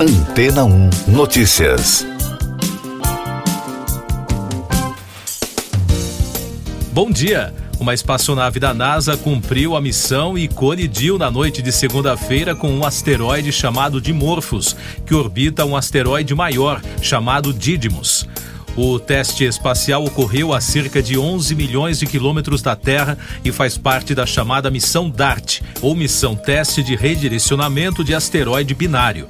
Antena 1 Notícias. Bom dia. Uma espaçonave da NASA cumpriu a missão e colidiu na noite de segunda-feira com um asteroide chamado Dimorphos, que orbita um asteroide maior chamado Didymos. O teste espacial ocorreu a cerca de 11 milhões de quilômetros da Terra e faz parte da chamada missão DART, ou missão teste de redirecionamento de asteroide binário.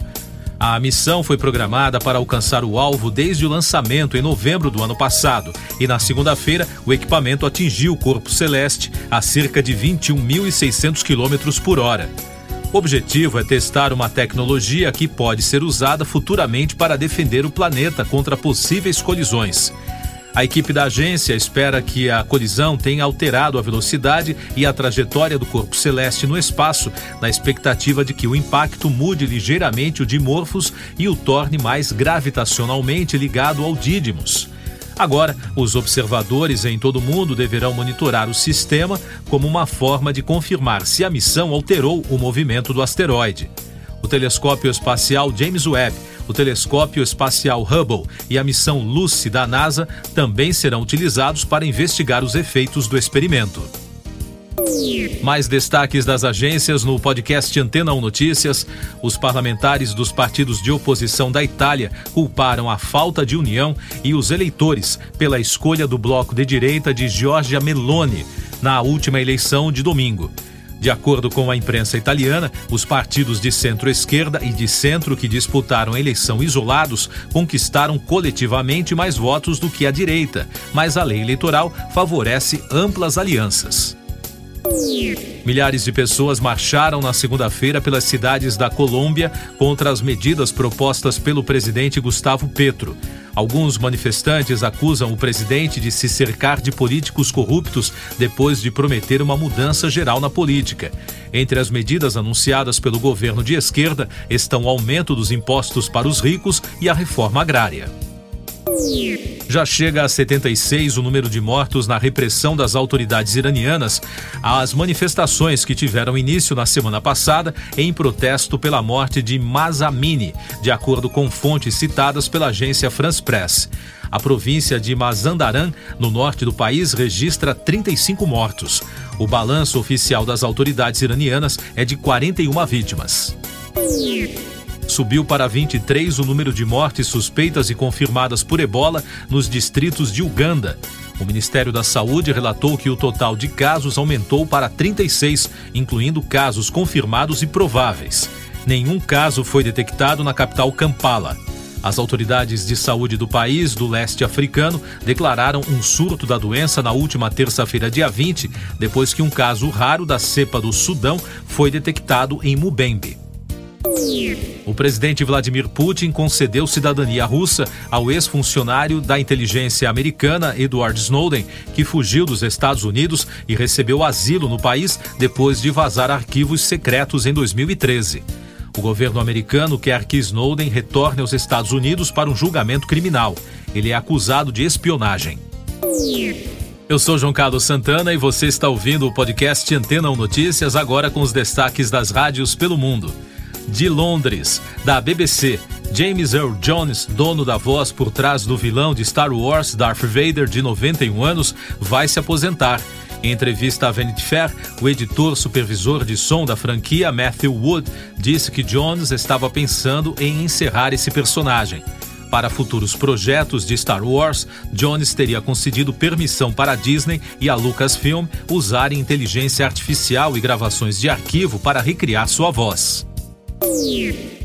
A missão foi programada para alcançar o alvo desde o lançamento em novembro do ano passado e na segunda-feira o equipamento atingiu o corpo celeste a cerca de 21.600 km por hora. O objetivo é testar uma tecnologia que pode ser usada futuramente para defender o planeta contra possíveis colisões. A equipe da agência espera que a colisão tenha alterado a velocidade e a trajetória do corpo celeste no espaço, na expectativa de que o impacto mude ligeiramente o Dimorphos e o torne mais gravitacionalmente ligado ao Didymos. Agora, os observadores em todo o mundo deverão monitorar o sistema como uma forma de confirmar se a missão alterou o movimento do asteroide. O telescópio espacial James Webb o telescópio espacial Hubble e a missão Lucy da NASA também serão utilizados para investigar os efeitos do experimento. Mais destaques das agências no podcast Antena 1 Notícias. Os parlamentares dos partidos de oposição da Itália culparam a falta de união e os eleitores pela escolha do bloco de direita de Giorgia Meloni na última eleição de domingo. De acordo com a imprensa italiana, os partidos de centro-esquerda e de centro que disputaram a eleição isolados conquistaram coletivamente mais votos do que a direita, mas a lei eleitoral favorece amplas alianças. Milhares de pessoas marcharam na segunda-feira pelas cidades da Colômbia contra as medidas propostas pelo presidente Gustavo Petro. Alguns manifestantes acusam o presidente de se cercar de políticos corruptos depois de prometer uma mudança geral na política. Entre as medidas anunciadas pelo governo de esquerda estão o aumento dos impostos para os ricos e a reforma agrária. Já chega a 76 o número de mortos na repressão das autoridades iranianas às manifestações que tiveram início na semana passada em protesto pela morte de Mazamini, de acordo com fontes citadas pela agência France Press. A província de Mazandaran, no norte do país, registra 35 mortos. O balanço oficial das autoridades iranianas é de 41 vítimas. Subiu para 23 o número de mortes suspeitas e confirmadas por ebola nos distritos de Uganda. O Ministério da Saúde relatou que o total de casos aumentou para 36, incluindo casos confirmados e prováveis. Nenhum caso foi detectado na capital Kampala. As autoridades de saúde do país do leste africano declararam um surto da doença na última terça-feira, dia 20, depois que um caso raro da cepa do Sudão foi detectado em Mubembe. O presidente Vladimir Putin concedeu cidadania russa ao ex-funcionário da inteligência americana Edward Snowden, que fugiu dos Estados Unidos e recebeu asilo no país depois de vazar arquivos secretos em 2013. O governo americano quer que Snowden retorne aos Estados Unidos para um julgamento criminal. Ele é acusado de espionagem. Eu sou João Carlos Santana e você está ouvindo o podcast Antena 1 Notícias, agora com os destaques das rádios pelo mundo de Londres, da BBC. James Earl Jones, dono da voz por trás do vilão de Star Wars, Darth Vader, de 91 anos, vai se aposentar. Em entrevista à Vanity Fair, o editor supervisor de som da franquia, Matthew Wood, disse que Jones estava pensando em encerrar esse personagem. Para futuros projetos de Star Wars, Jones teria concedido permissão para a Disney e a Lucasfilm usarem inteligência artificial e gravações de arquivo para recriar sua voz.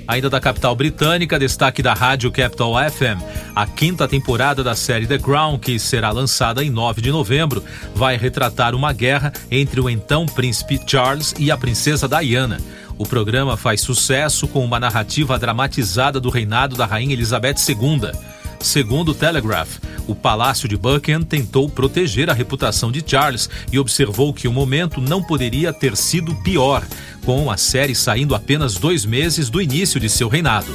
Ainda da capital britânica, destaque da rádio Capital FM. A quinta temporada da série The Crown, que será lançada em 9 de novembro, vai retratar uma guerra entre o então príncipe Charles e a princesa Diana. O programa faz sucesso com uma narrativa dramatizada do reinado da rainha Elizabeth II. Segundo o Telegraph, o Palácio de Buckingham tentou proteger a reputação de Charles e observou que o momento não poderia ter sido pior, com a série saindo apenas dois meses do início de seu reinado.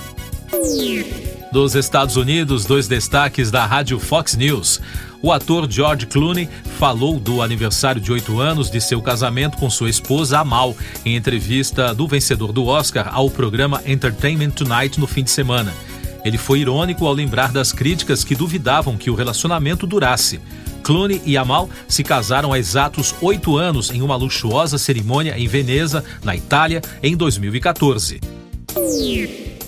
Dos Estados Unidos, dois destaques da rádio Fox News. O ator George Clooney falou do aniversário de oito anos de seu casamento com sua esposa Amal em entrevista do vencedor do Oscar ao programa Entertainment Tonight no fim de semana. Ele foi irônico ao lembrar das críticas que duvidavam que o relacionamento durasse. Clooney e Amal se casaram há exatos oito anos em uma luxuosa cerimônia em Veneza, na Itália, em 2014.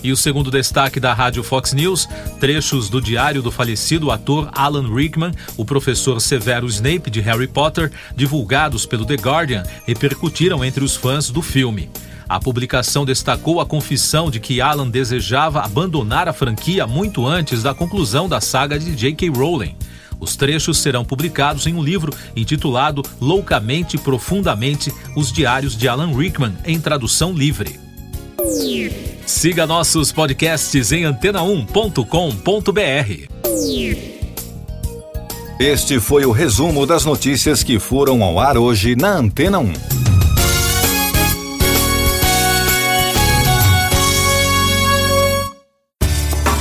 E o segundo destaque da rádio Fox News, trechos do diário do falecido ator Alan Rickman, o professor Severo Snape de Harry Potter, divulgados pelo The Guardian, repercutiram entre os fãs do filme. A publicação destacou a confissão de que Alan desejava abandonar a franquia muito antes da conclusão da saga de J.K. Rowling. Os trechos serão publicados em um livro intitulado Loucamente e Profundamente: Os Diários de Alan Rickman, em tradução livre. Siga nossos podcasts em antena1.com.br. Este foi o resumo das notícias que foram ao ar hoje na Antena 1.